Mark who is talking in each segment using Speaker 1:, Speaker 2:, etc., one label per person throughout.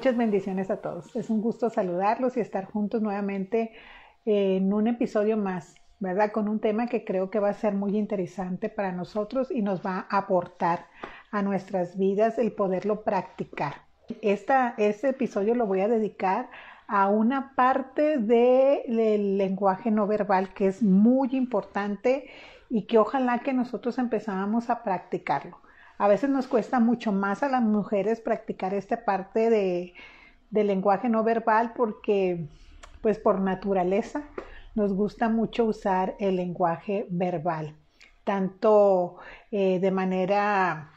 Speaker 1: Muchas bendiciones a todos. Es un gusto saludarlos y estar juntos nuevamente en un episodio más, ¿verdad? Con un tema que creo que va a ser muy interesante para nosotros y nos va a aportar a nuestras vidas el poderlo practicar. Este episodio lo voy a dedicar a una parte del lenguaje no verbal que es muy importante y que ojalá que nosotros empezáramos a practicarlo. A veces nos cuesta mucho más a las mujeres practicar esta parte de, lenguaje no verbal porque, pues por naturaleza, nos gusta mucho usar el lenguaje verbal, tanto eh, de manera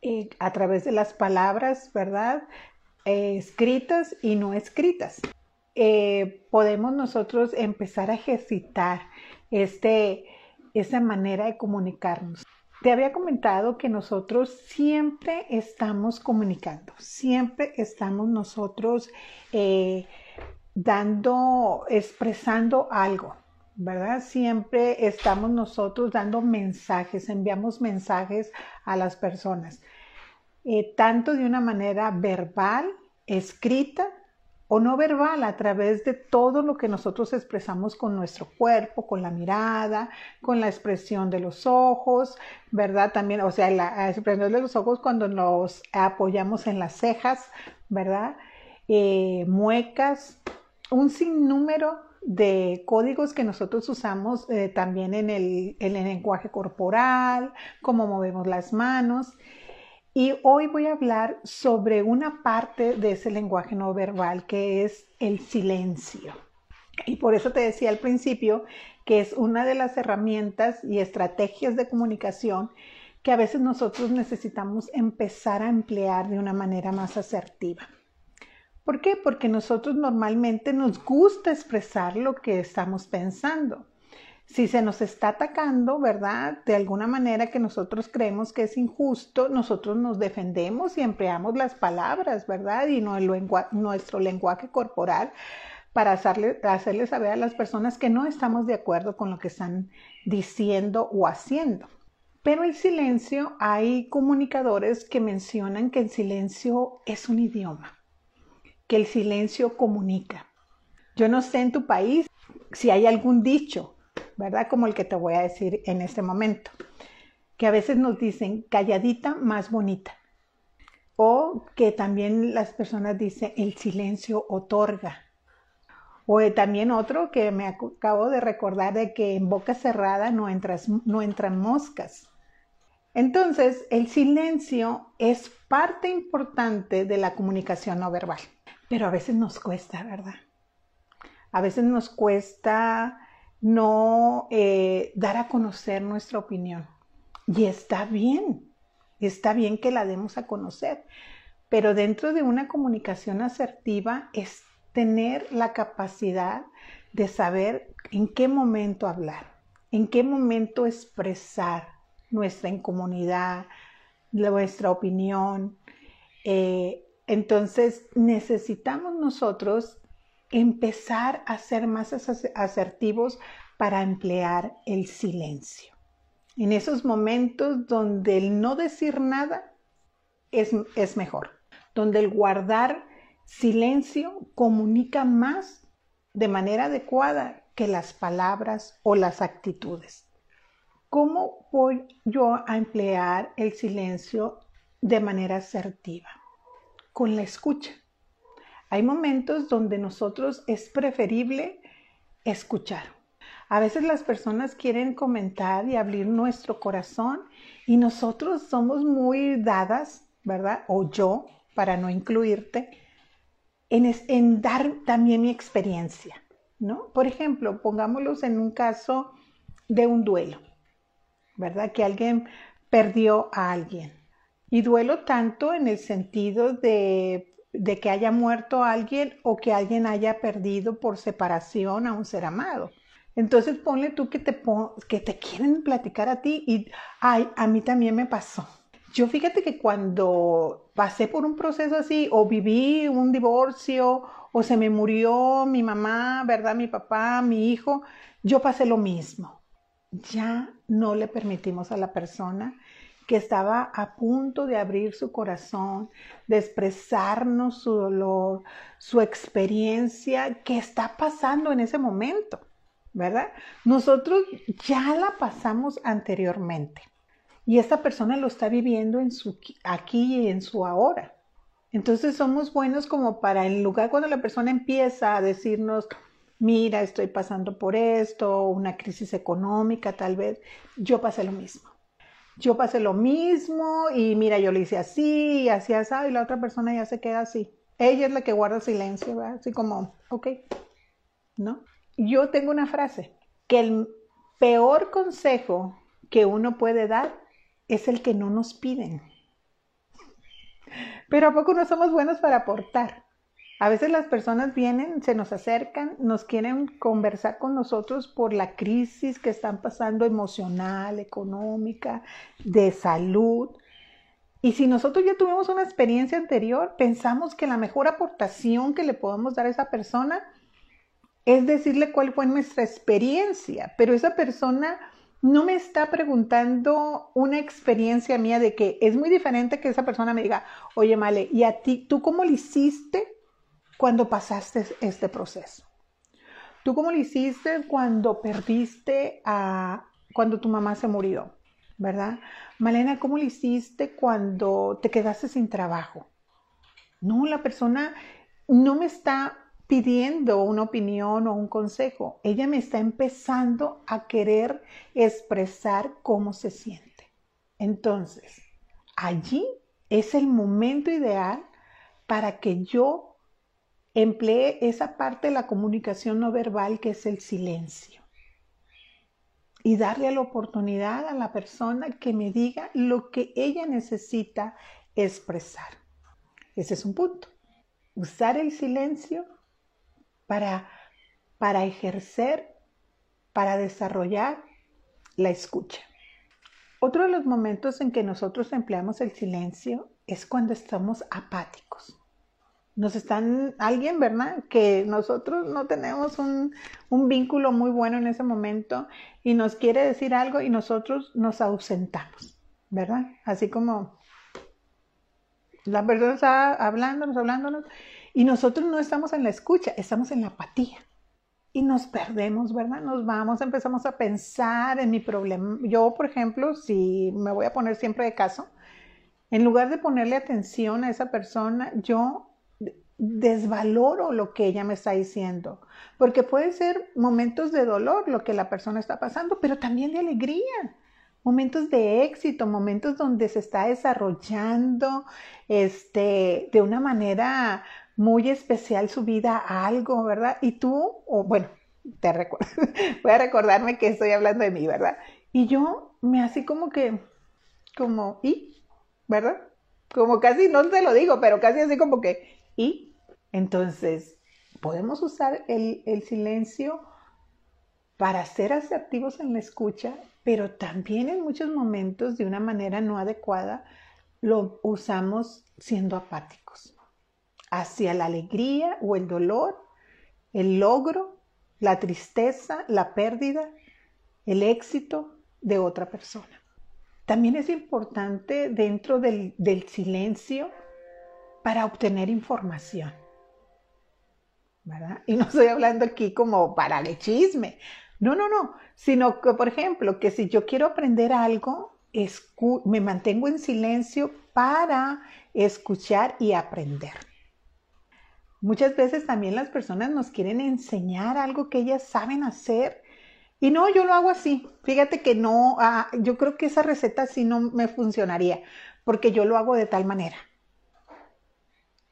Speaker 1: eh, a través de las palabras, ¿verdad? Eh, escritas y no escritas. podemos nosotros empezar a ejercitar este, esa manera de comunicarnos. Te había comentado que nosotros siempre estamos comunicando, siempre estamos nosotros eh, dando, expresando algo, ¿verdad? Siempre estamos nosotros dando mensajes, enviamos mensajes a las personas, eh, tanto de una manera verbal, escrita, o no verbal a través de todo lo que nosotros expresamos con nuestro cuerpo, con la mirada, con la expresión de los ojos, ¿verdad? También, o sea, la expresión de los ojos cuando nos apoyamos en las cejas, ¿verdad? Eh, muecas, un sinnúmero de códigos que nosotros usamos eh, también en el, en el lenguaje corporal, cómo movemos las manos. Y hoy voy a hablar sobre una parte de ese lenguaje no verbal que es el silencio. Y por eso te decía al principio que es una de las herramientas y estrategias de comunicación que a veces nosotros necesitamos empezar a emplear de una manera más asertiva. ¿Por qué? Porque nosotros normalmente nos gusta expresar lo que estamos pensando si se nos está atacando, ¿verdad? De alguna manera que nosotros creemos que es injusto, nosotros nos defendemos y empleamos las palabras, ¿verdad? Y no nuestro lenguaje corporal para hacerle, hacerle saber a las personas que no estamos de acuerdo con lo que están diciendo o haciendo. Pero el silencio, hay comunicadores que mencionan que el silencio es un idioma, que el silencio comunica. Yo no sé en tu país si hay algún dicho ¿verdad? Como el que te voy a decir en este momento, que a veces nos dicen calladita más bonita. O que también las personas dicen el silencio otorga. O también otro que me acabo de recordar de que en boca cerrada no, entras, no entran moscas. Entonces, el silencio es parte importante de la comunicación no verbal, pero a veces nos cuesta, ¿verdad? A veces nos cuesta no eh, dar a conocer nuestra opinión. Y está bien, está bien que la demos a conocer, pero dentro de una comunicación asertiva es tener la capacidad de saber en qué momento hablar, en qué momento expresar nuestra incomodidad, nuestra opinión. Eh, entonces necesitamos nosotros empezar a ser más asertivos para emplear el silencio. En esos momentos donde el no decir nada es, es mejor, donde el guardar silencio comunica más de manera adecuada que las palabras o las actitudes. ¿Cómo voy yo a emplear el silencio de manera asertiva? Con la escucha. Hay momentos donde nosotros es preferible escuchar. A veces las personas quieren comentar y abrir nuestro corazón y nosotros somos muy dadas, ¿verdad? O yo, para no incluirte, en, dar también mi experiencia, ¿no? Por ejemplo, pongámoslos en un caso de un duelo, ¿verdad? Que alguien perdió a alguien. Y duelo tanto en el sentido de de que haya muerto alguien o que alguien haya perdido por separación a un ser amado. Entonces ponle tú que te, que te quieren platicar a ti y, ay, a mí también me pasó. Yo fíjate que cuando pasé por un proceso así o viví un divorcio o se me murió mi mamá, ¿verdad? Mi papá, mi hijo, yo pasé lo mismo. Ya no le permitimos a la persona que estaba a punto de abrir su corazón, de expresarnos su dolor, su experiencia, que está pasando en ese momento, ¿verdad? Nosotros ya la pasamos anteriormente y esta persona lo está viviendo en su aquí y en su ahora. Entonces somos buenos como para en lugar cuando la persona empieza a decirnos, mira, estoy pasando por esto, una crisis económica tal vez, yo pasé lo mismo. Yo pasé lo mismo y mira, yo le hice así y así, así, y la otra persona ya se queda así. Ella es la que guarda silencio, ¿verdad? Así como, ok, ¿no? Yo tengo una frase, que el peor consejo que uno puede dar es el que no nos piden. Pero ¿a poco no somos buenos para aportar? A veces las personas vienen, se nos acercan, nos quieren conversar con nosotros por la crisis que están pasando emocional, económica, de salud. Y si nosotros ya tuvimos una experiencia anterior, pensamos que la mejor aportación que le podemos dar a esa persona es decirle cuál fue nuestra experiencia, pero esa persona no me está preguntando una experiencia mía de que es muy diferente que esa persona me diga, oye, Male, ¿y a ti, tú cómo lo hiciste cuando pasaste este proceso? ¿Tú cómo lo hiciste cuando perdiste a, cuando tu mamá se murió? ¿Verdad? Malena, ¿cómo lo hiciste cuando te quedaste sin trabajo? No, la persona no me está pidiendo una opinión o un consejo. Ella me está empezando a querer expresar cómo se siente. Entonces, allí es el momento ideal para que yo emplee esa parte de la comunicación no verbal que es el silencio. Y darle la oportunidad a la persona que me diga lo que ella necesita expresar. Ese es un punto. Usar el silencio para, para ejercer, para desarrollar la escucha. Otro de los momentos en que nosotros empleamos el silencio es cuando estamos apáticos. Nos están, alguien, ¿verdad? Que nosotros no tenemos un, un, vínculo muy bueno en ese momento y nos quiere decir algo y nosotros nos ausentamos, ¿verdad? Así como la persona está hablándonos, hablándonos y nosotros no estamos en la escucha, estamos en la apatía. Y nos perdemos, ¿verdad? Nos vamos, empezamos a pensar en mi problema. Yo, por ejemplo, si me voy a poner siempre de caso, en lugar de ponerle atención a esa persona, yo desvaloro lo que ella me está diciendo, porque puede ser momentos de dolor lo que la persona está pasando, pero también de alegría, momentos de éxito, momentos donde se está desarrollando este, de una manera muy especial su vida a algo, ¿verdad? Y tú, o bueno, te recuerdo, voy a recordarme que estoy hablando de mí, ¿verdad? Y yo me así como que, como, ¿y? ¿Verdad? Como casi, no te lo digo, pero casi así como que, ¿y? Entonces, podemos usar el, silencio para ser asertivos en la escucha, pero también en muchos momentos de una manera no adecuada lo usamos siendo apáticos hacia la alegría o el dolor, el logro, la tristeza, la pérdida, el éxito de otra persona. También es importante dentro del, silencio para obtener información. Y no estoy hablando aquí como para el chisme. No, no, no. Sino que, por ejemplo, que si yo quiero aprender algo, me mantengo en silencio para escuchar y aprender. Muchas veces también las personas nos quieren enseñar algo que ellas saben hacer. Y no, yo lo hago así. Fíjate que no, ah, yo creo que esa receta sí no me funcionaría, porque yo lo hago de tal manera.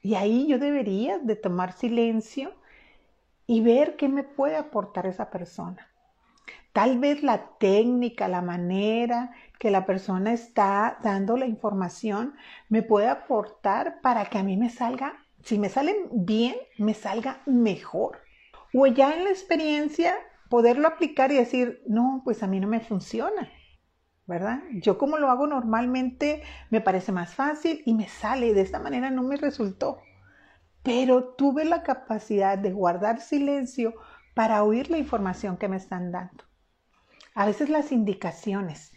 Speaker 1: Y ahí yo debería de tomar silencio y ver qué me puede aportar esa persona. Tal vez la técnica, la manera que la persona está dando la información me puede aportar para que a mí me salga si me salen bien, me salga mejor. O ya en la experiencia poderlo aplicar y decir, no, pues a mí no me funciona, ¿verdad? Yo como lo hago normalmente me parece más fácil y me sale, de esta manera no me resultó. Pero tuve la capacidad de guardar silencio para oír la información que me están dando. A veces las indicaciones,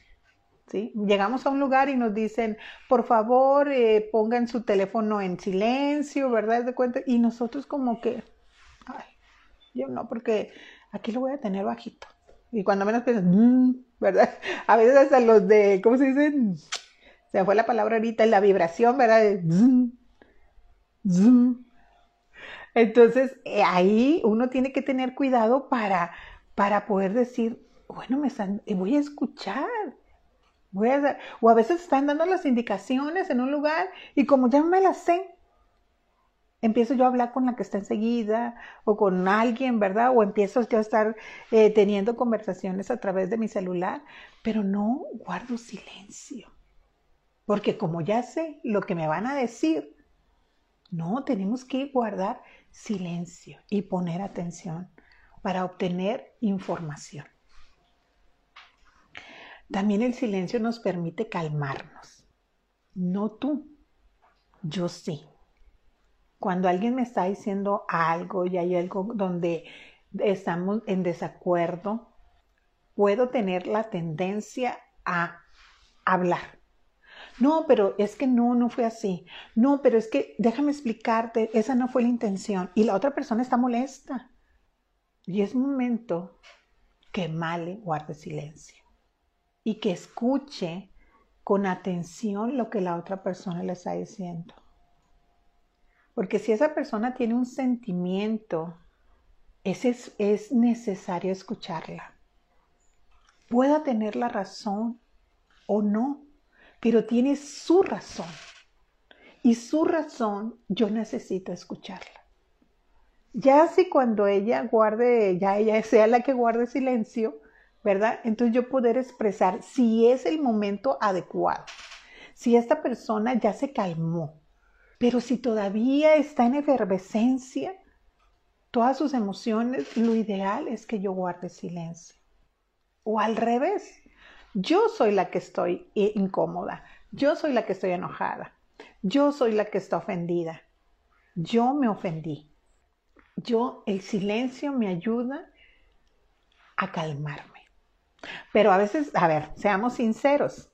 Speaker 1: ¿sí? Llegamos a un lugar y nos dicen, por favor, eh, pongan su teléfono en silencio, ¿verdad? De cuenta? Y nosotros como que, ay, yo no, porque aquí lo voy a tener bajito. Y cuando menos piensas, mm", ¿verdad? A veces hasta los de, ¿cómo se dicen? Se fue la palabra ahorita, la vibración, ¿verdad? Entonces, eh, ahí uno tiene que tener cuidado para, para poder decir, bueno, me eh, voy a escuchar. Voy a, o a veces están dando las indicaciones en un lugar y como ya me las sé, empiezo yo a hablar con la que está enseguida o con alguien, ¿verdad? O empiezo yo a estar eh, teniendo conversaciones a través de mi celular, pero no guardo silencio. Porque como ya sé lo que me van a decir, no, tenemos que guardar silencio y poner atención para obtener información. También el silencio nos permite calmarnos. No tú, yo sí. Cuando alguien me está diciendo algo y hay algo donde estamos en desacuerdo, puedo tener la tendencia a hablar no, pero es que no, no fue así. No, pero es que déjame explicarte, esa no fue la intención. Y la otra persona está molesta. Y es momento que Male guarde silencio y que escuche con atención lo que la otra persona le está diciendo. Porque si esa persona tiene un sentimiento, ese es, es necesario escucharla. Pueda tener la razón o no, pero tiene su razón. Y su razón yo necesito escucharla. Ya si cuando ella guarde, ya ella sea la que guarde silencio, ¿verdad? Entonces yo poder expresar si es el momento adecuado, si esta persona ya se calmó, pero si todavía está en efervescencia, todas sus emociones, lo ideal es que yo guarde silencio. O al revés, yo soy la que estoy incómoda. Yo soy la que estoy enojada. Yo soy la que está ofendida. Yo me ofendí. Yo, el silencio me ayuda a calmarme. Pero a veces, a ver, seamos sinceros.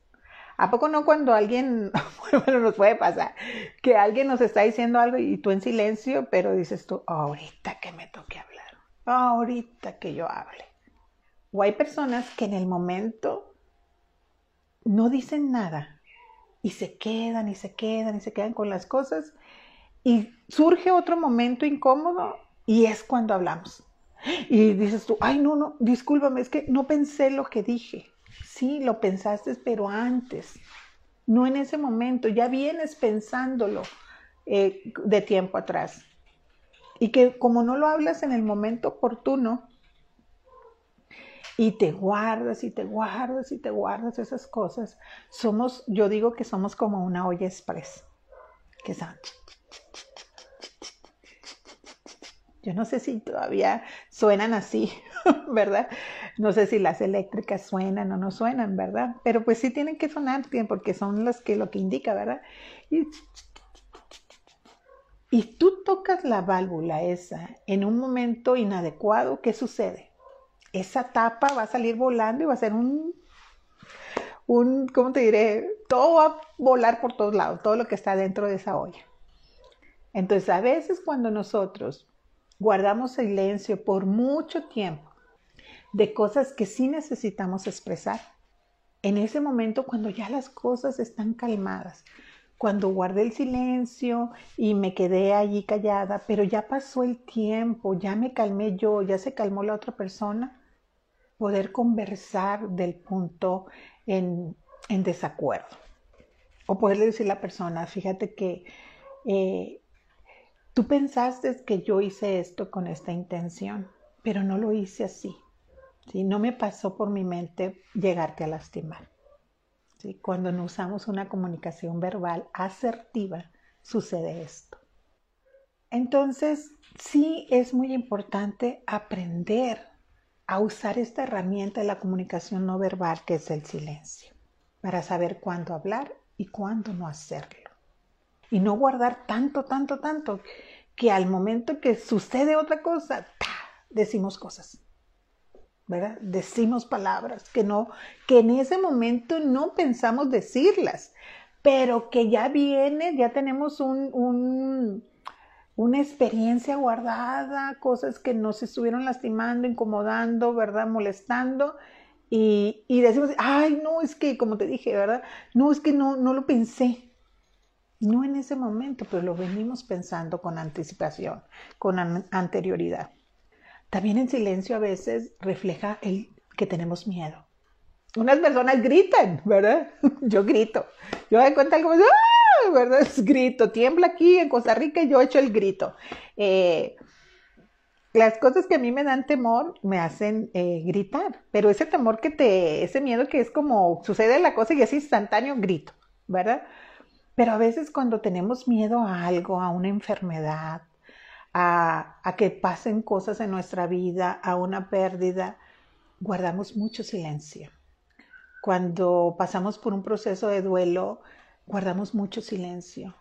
Speaker 1: ¿A poco no cuando alguien, bueno, nos puede pasar, que alguien nos está diciendo algo y tú en silencio, pero dices tú, ahorita que me toque hablar, ahorita que yo hable? O hay personas que en el momento no dicen nada y se quedan y se quedan y se quedan con las cosas y surge otro momento incómodo y es cuando hablamos. Y dices tú, ay, no, no, discúlpame, es que no pensé lo que dije. Sí, lo pensaste, pero antes, no en ese momento, ya vienes pensándolo eh, de tiempo atrás. Y que como no lo hablas en el momento oportuno, y te guardas y te guardas y te guardas esas cosas. Somos, yo digo que somos como una olla express, que son... Yo no sé si todavía suenan así, ¿verdad? No sé si las eléctricas suenan o no suenan, ¿verdad? Pero pues sí tienen que sonar porque son las que lo que indica, ¿verdad? Y, y tú tocas la válvula esa en un momento inadecuado, ¿qué sucede? Esa tapa va a salir volando y va a ser un, un, ¿cómo te diré? Todo va a volar por todos lados, todo lo que está dentro de esa olla. Entonces, a veces cuando nosotros guardamos silencio por mucho tiempo de cosas que sí necesitamos expresar, en ese momento cuando ya las cosas están calmadas, cuando guardé el silencio y me quedé allí callada, pero ya pasó el tiempo, ya me calmé yo, ya se calmó la otra persona, poder conversar del punto en, desacuerdo. O poderle decir a la persona, fíjate que eh, tú pensaste que yo hice esto con esta intención, pero no lo hice así. ¿sí? No me pasó por mi mente llegarte a lastimar. ¿sí? Cuando no usamos una comunicación verbal asertiva, sucede esto. Entonces, sí es muy importante aprender a usar esta herramienta de la comunicación no verbal que es el silencio, para saber cuándo hablar y cuándo no hacerlo. Y no guardar tanto, tanto, tanto, que al momento que sucede otra cosa, decimos cosas. ¿verdad? Decimos palabras que no, que en ese momento no pensamos decirlas, pero que ya viene, ya tenemos un, una experiencia guardada, cosas que nos estuvieron lastimando, incomodando, ¿verdad? Molestando. Y, y, decimos, ay, no, es que, como te dije, ¿verdad? No, es que no, no lo pensé. No en ese momento, pero lo venimos pensando con anticipación, con anterioridad. También en silencio a veces refleja el que tenemos miedo. Unas personas gritan, ¿verdad? Yo grito. Yo me cuenta ¡ah! ¿Verdad? Es grito. Tiembla aquí en Costa Rica y yo echo el grito. Eh, las cosas que a mí me dan temor me hacen eh, gritar, pero ese temor que te, ese miedo que es como sucede la cosa y es instantáneo, grito, ¿verdad? Pero a veces cuando tenemos miedo a algo, a una enfermedad, a, a que pasen cosas en nuestra vida, a una pérdida, guardamos mucho silencio. Cuando pasamos por un proceso de duelo, guardamos mucho silencio.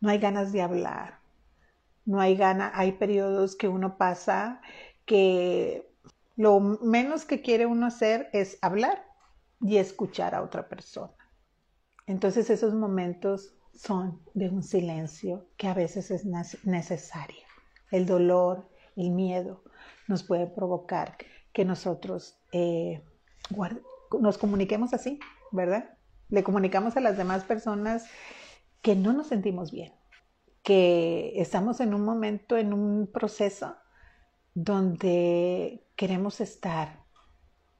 Speaker 1: No hay ganas de hablar. No hay ganas, hay periodos que uno pasa que lo menos que quiere uno hacer es hablar y escuchar a otra persona. Entonces esos momentos son de un silencio que a veces es necesario. El dolor, el miedo nos puede provocar que nosotros eh, nos comuniquemos así, ¿verdad? Le comunicamos a las demás personas que no nos sentimos bien, que estamos en un momento, en un proceso donde queremos estar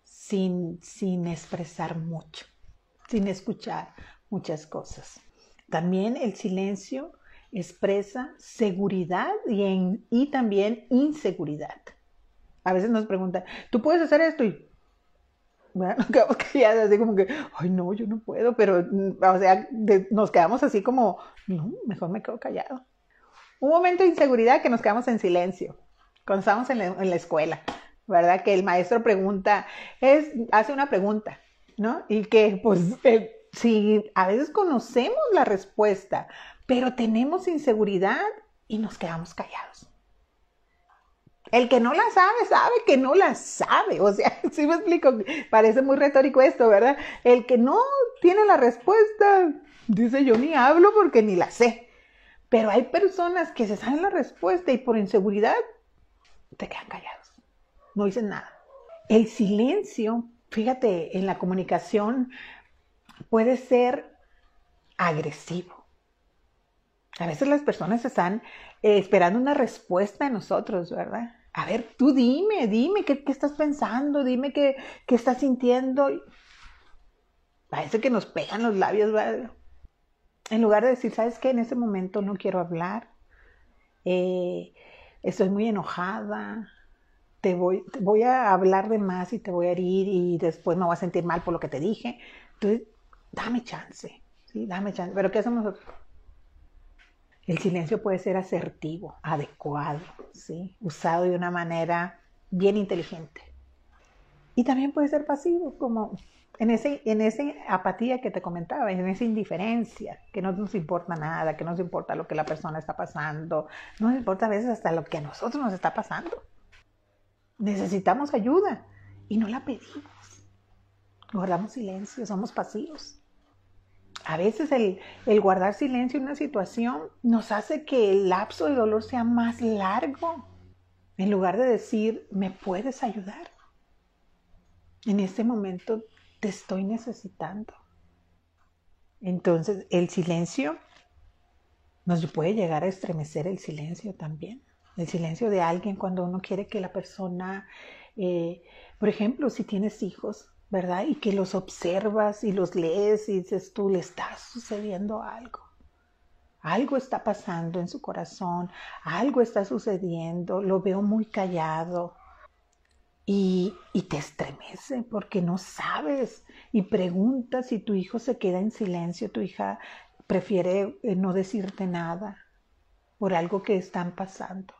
Speaker 1: sin, sin expresar mucho, sin escuchar muchas cosas. También el silencio expresa seguridad y, y también inseguridad. A veces nos preguntan, ¿tú puedes hacer esto? Y nos quedamos calladas, así como que, ay, no, yo no puedo, pero, mm, o sea, nos quedamos así como, no, mejor me quedo callado. Un momento de inseguridad que nos quedamos en silencio, cuando estábamos en la, escuela, ¿verdad? Que el maestro pregunta, es, hace una pregunta, ¿no? Y que, pues, eh, si a veces conocemos la respuesta, pero tenemos inseguridad y nos quedamos callados. El que no la sabe, sabe que no la sabe. O sea, si me explico, parece muy retórico esto, ¿verdad? El que no tiene la respuesta, dice yo ni hablo porque ni la sé. Pero hay personas que se saben la respuesta y por inseguridad te quedan callados. No dicen nada. El silencio, fíjate, en la comunicación puede ser agresivo. A veces las personas están eh, esperando una respuesta de nosotros, ¿verdad? A ver, tú dime, dime qué, estás pensando, dime qué, estás sintiendo. Parece que nos pegan los labios, ¿verdad? En lugar de decir, ¿sabes qué? En ese momento no quiero hablar, eh, estoy muy enojada, te voy, te voy a hablar de más y te voy a herir y después me voy a sentir mal por lo que te dije. Entonces, dame chance, ¿sí? Dame chance. Pero ¿qué hacemos nosotros? El silencio puede ser asertivo, adecuado, ¿sí? Usado de una manera bien inteligente. Y también puede ser pasivo, como en ese, en esa apatía que te comentaba, en esa indiferencia, que no nos importa nada, que no nos importa lo que la persona está pasando, no nos importa a veces hasta lo que a nosotros nos está pasando. Necesitamos ayuda y no la pedimos. Guardamos silencio, somos pasivos a veces el, guardar silencio en una situación nos hace que el lapso de dolor sea más largo. En lugar de decir, ¿me puedes ayudar? En este momento te estoy necesitando. Entonces, el silencio nos puede llegar a estremecer el silencio también. El silencio de alguien cuando uno quiere que la persona, eh, por ejemplo, si tienes hijos, ¿verdad? Y que los observas y los lees y dices tú, le está sucediendo algo. Algo está pasando en su corazón, algo está sucediendo, lo veo muy callado. Y, y te estremece porque no sabes y preguntas si tu hijo se queda en silencio, tu hija prefiere eh, no decirte nada por algo que están pasando.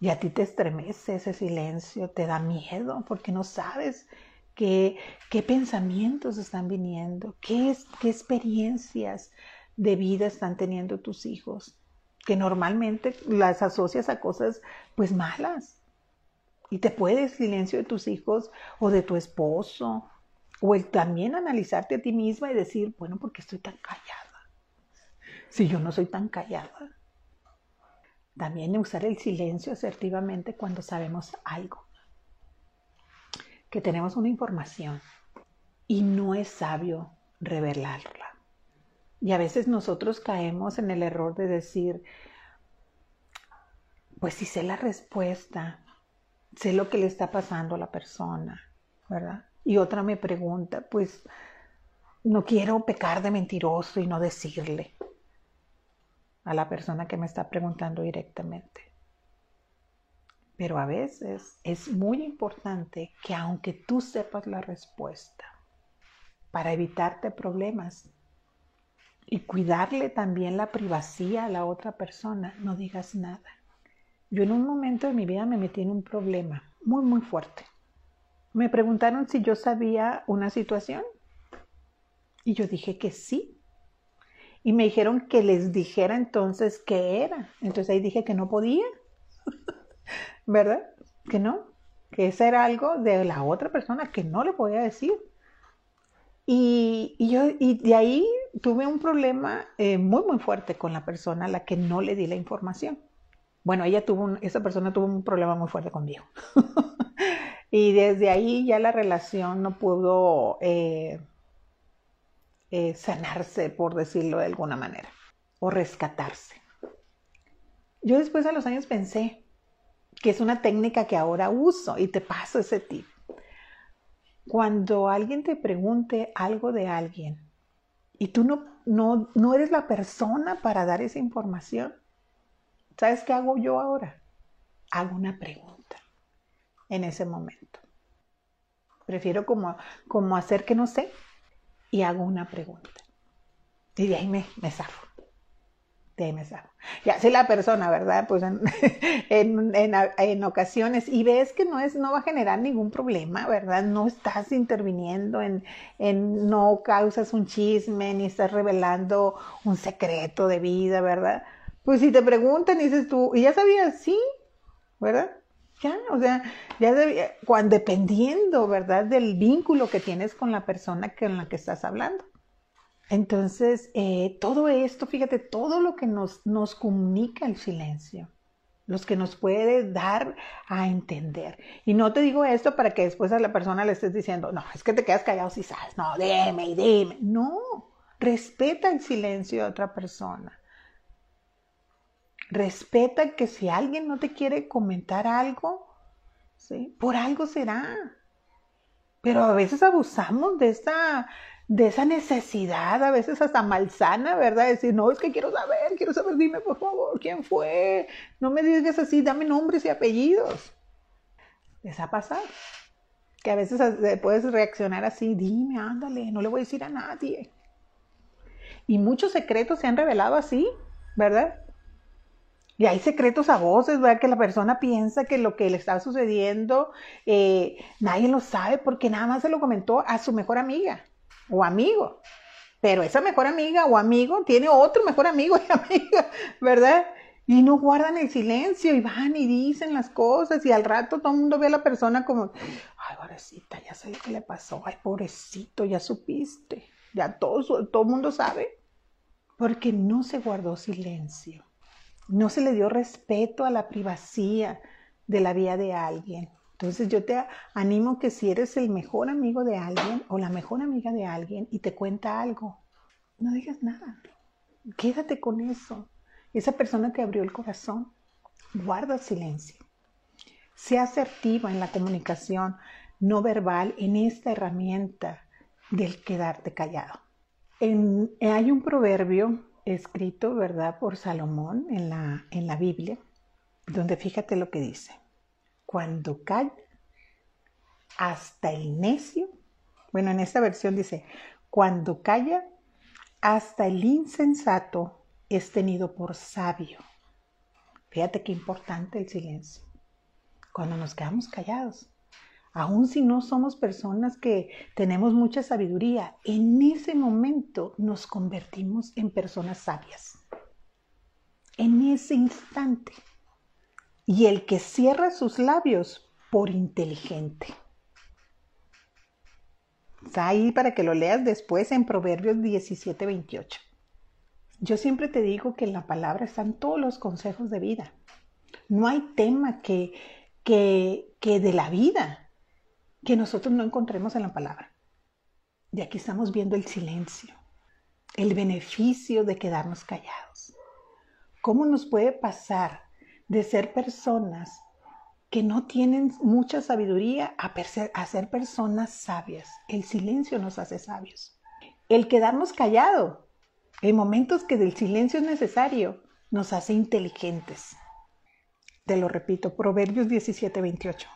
Speaker 1: Y a ti te estremece ese silencio, te da miedo porque no sabes qué, pensamientos están viniendo, qué, qué experiencias de vida están teniendo tus hijos, que normalmente las asocias a cosas pues malas. Y te puede el silencio de tus hijos o de tu esposo, o el también analizarte a ti misma y decir, bueno, ¿por qué estoy tan callada? Si yo no soy tan callada. También usar el silencio asertivamente cuando sabemos algo, que tenemos una información y no es sabio revelarla. Y a veces nosotros caemos en el error de decir, pues si sé la respuesta, sé lo que le está pasando a la persona, ¿verdad? Y otra me pregunta, pues no quiero pecar de mentiroso y no decirle a la persona que me está preguntando directamente. Pero a veces es muy importante que aunque tú sepas la respuesta, para evitarte problemas y cuidarle también la privacidad a la otra persona, no digas nada. Yo en un momento de mi vida me metí en un problema muy, muy fuerte. Me preguntaron si yo sabía una situación y yo dije que sí. Y me dijeron que les dijera entonces qué era. Entonces ahí dije que no podía. ¿Verdad? Que no. Que ese era algo de la otra persona que no le podía decir. Y, yo, y de ahí tuve un problema eh, muy, muy fuerte con la persona a la que no le di la información. Bueno, ella tuvo esa persona tuvo un problema muy fuerte conmigo. y desde ahí ya la relación no pudo eh, eh, sanarse, por decirlo de alguna manera, o rescatarse. Yo después a los años pensé que es una técnica que ahora uso y te paso ese tip. Cuando alguien te pregunte algo de alguien y tú no, no, no eres la persona para dar esa información, ¿sabes qué hago yo ahora? Hago una pregunta en ese momento. Prefiero como, como hacer que no sé y hago una pregunta. Y de ahí me, me me Ya sé la persona, ¿verdad? Pues en, ocasiones, y ves que no, es, no va a generar ningún problema, ¿verdad? No estás interviniendo en, en, no causas un chisme, ni estás revelando un secreto de vida, ¿verdad? Pues si te preguntan, dices tú, ¿y ya sabías? Sí, ¿verdad? Ya, o sea, ya cuando, dependiendo, ¿verdad? Del vínculo que tienes con la persona con la que estás hablando. Entonces, eh, todo esto, fíjate, todo lo que nos, nos comunica el silencio, los que nos puede dar a entender. Y no te digo esto para que después a la persona le estés diciendo, no, es que te quedas callado si sabes, no, dime y dime. No, respeta el silencio de otra persona. Respeta que si alguien no te quiere comentar algo, ¿sí? por algo será. Pero a veces abusamos de esta de esa necesidad, a veces hasta malsana, ¿verdad? Decir, no, es que quiero saber, quiero saber, dime por favor, ¿quién fue? No me digas así, dame nombres y apellidos. ¿Les ha pasado? Que a veces puedes reaccionar así, dime, ándale, no le voy a decir a nadie. Y muchos secretos se han revelado así, ¿verdad? Y hay secretos a voces, ¿verdad? Que la persona piensa que lo que le está sucediendo eh, nadie lo sabe porque nada más se lo comentó a su mejor amiga o amigo. Pero esa mejor amiga o amigo tiene otro mejor amigo y amiga, ¿verdad? Y no guardan el silencio y van y dicen las cosas y al rato todo el mundo ve a la persona como, ay, pobrecita, ya sé lo que le pasó, ay, pobrecito, ya supiste, ya todo, todo el mundo sabe. Porque no se guardó silencio, no se le dio respeto a la privacidad de la vida de alguien. Entonces yo te animo que si eres el mejor amigo de alguien o la mejor amiga de alguien y te cuenta algo, no digas nada. Quédate con eso. Esa persona te abrió el corazón. Guarda silencio. Sea asertiva en la comunicación no verbal en esta herramienta del quedarte callado. hay un proverbio escrito, ¿verdad?, por Salomón en la, en la Biblia, donde fíjate lo que dice cuando calla, hasta el necio, bueno, en esta versión dice, cuando calla, hasta el insensato es tenido por sabio. Fíjate qué importante el silencio. Cuando nos quedamos callados, aun si no somos personas que tenemos mucha sabiduría, en ese momento nos convertimos en personas sabias. En ese instante. Y el que cierra sus labios por inteligente. Está ahí para que lo leas después en Proverbios 17, 28. Yo siempre te digo que en la palabra están todos los consejos de vida. No hay tema que, que, que de la vida que nosotros no encontremos en la palabra. Y aquí estamos viendo el silencio, el beneficio de quedarnos callados. ¿Cómo nos puede pasar de ser personas que no tienen mucha sabiduría a, a ser personas sabias? El silencio nos hace sabios. El quedarnos callado en momentos que del silencio es necesario nos hace inteligentes. Te lo repito, Proverbios 17, 28.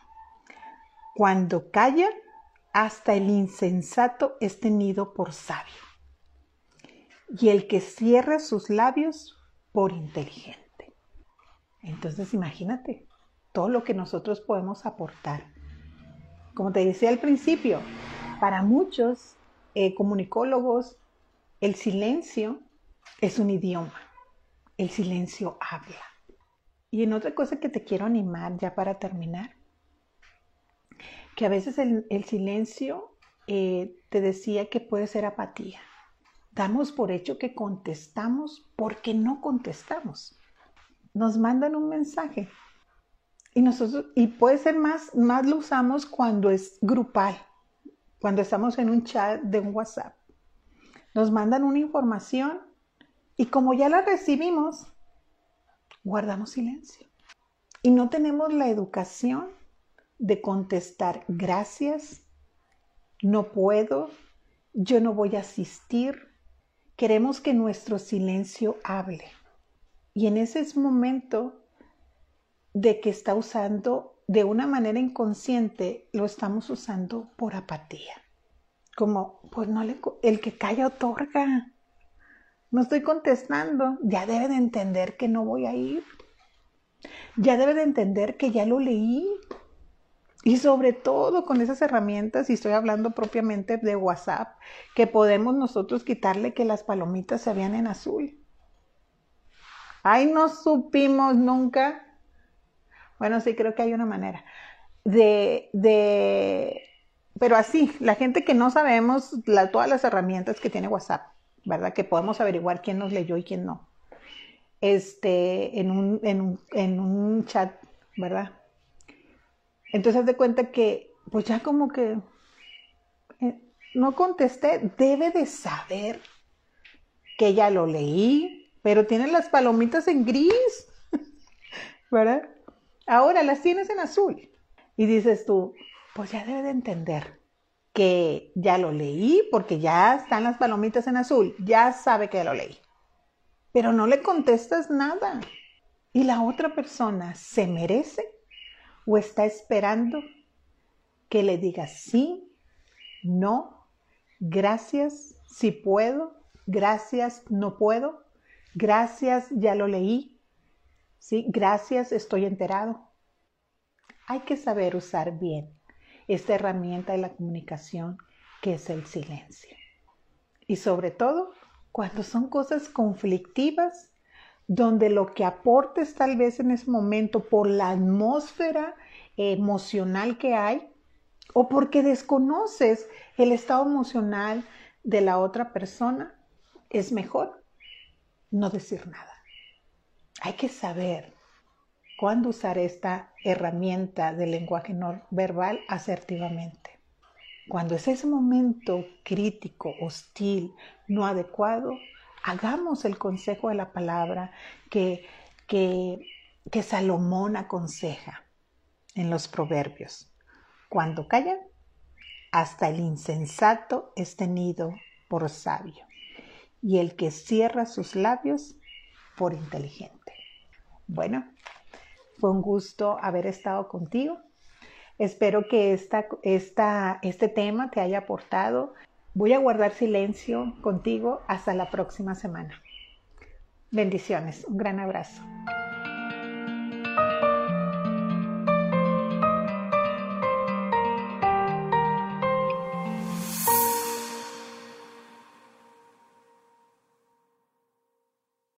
Speaker 1: Cuando calla, hasta el insensato es tenido por sabio, y el que cierra sus labios por inteligente. Entonces imagínate todo lo que nosotros podemos aportar. Como te decía al principio, para muchos eh, comunicólogos, el silencio es un idioma. El silencio habla. Y en otra cosa que te quiero animar ya para terminar, que a veces el, silencio eh, te decía que puede ser apatía. Damos por hecho que contestamos porque no contestamos. Nos mandan un mensaje y nosotros y puede ser más más lo usamos cuando es grupal, cuando estamos en un chat de un WhatsApp. Nos mandan una información y como ya la recibimos, guardamos silencio. Y no tenemos la educación de contestar gracias, no puedo, yo no voy a asistir. Queremos que nuestro silencio hable. Y en ese momento de que está usando de una manera inconsciente, lo estamos usando por apatía. Como, pues no le, el que calla otorga. No estoy contestando. Ya debe de entender que no voy a ir. Ya debe de entender que ya lo leí. Y sobre todo con esas herramientas, y estoy hablando propiamente de WhatsApp, que podemos nosotros quitarle que las palomitas se vean en azul. Ay, no supimos nunca. Bueno, sí, creo que hay una manera. De, de, pero así, la gente que no sabemos todas las herramientas que tiene WhatsApp, ¿verdad? Que podemos averiguar quién nos leyó y quién no. Este, en un, en un, en un chat, ¿verdad? Entonces, de cuenta que, pues ya como que eh, no contesté, debe de saber que ya lo leí, pero tiene las palomitas en gris, ¿verdad? Ahora las tienes en azul. Y dices tú, pues ya debe de entender que ya lo leí porque ya están las palomitas en azul, ya sabe que lo leí. Pero no le contestas nada. Y la otra persona se merece o está esperando que le digas sí, no, gracias, si puedo, gracias, no puedo, gracias, ya lo leí, sí, gracias, estoy enterado. Hay que saber usar bien esta herramienta de la comunicación que es el silencio. Y sobre todo cuando son cosas conflictivas, donde lo que aportes tal vez en ese momento por la atmósfera emocional que hay o porque desconoces el estado emocional de la otra persona, es mejor no decir nada. Hay que saber cuándo usar esta herramienta del lenguaje no verbal asertivamente. Cuando es ese momento crítico, hostil, no adecuado, hagamos el consejo de la palabra que, que, Salomón aconseja en los proverbios. Cuando callan, hasta el insensato es tenido por sabio, y el que cierra sus labios por inteligente. Bueno, fue un gusto haber estado contigo. Espero que esta, este tema te haya aportado. Voy a guardar silencio contigo hasta la próxima semana. Bendiciones. Un gran abrazo.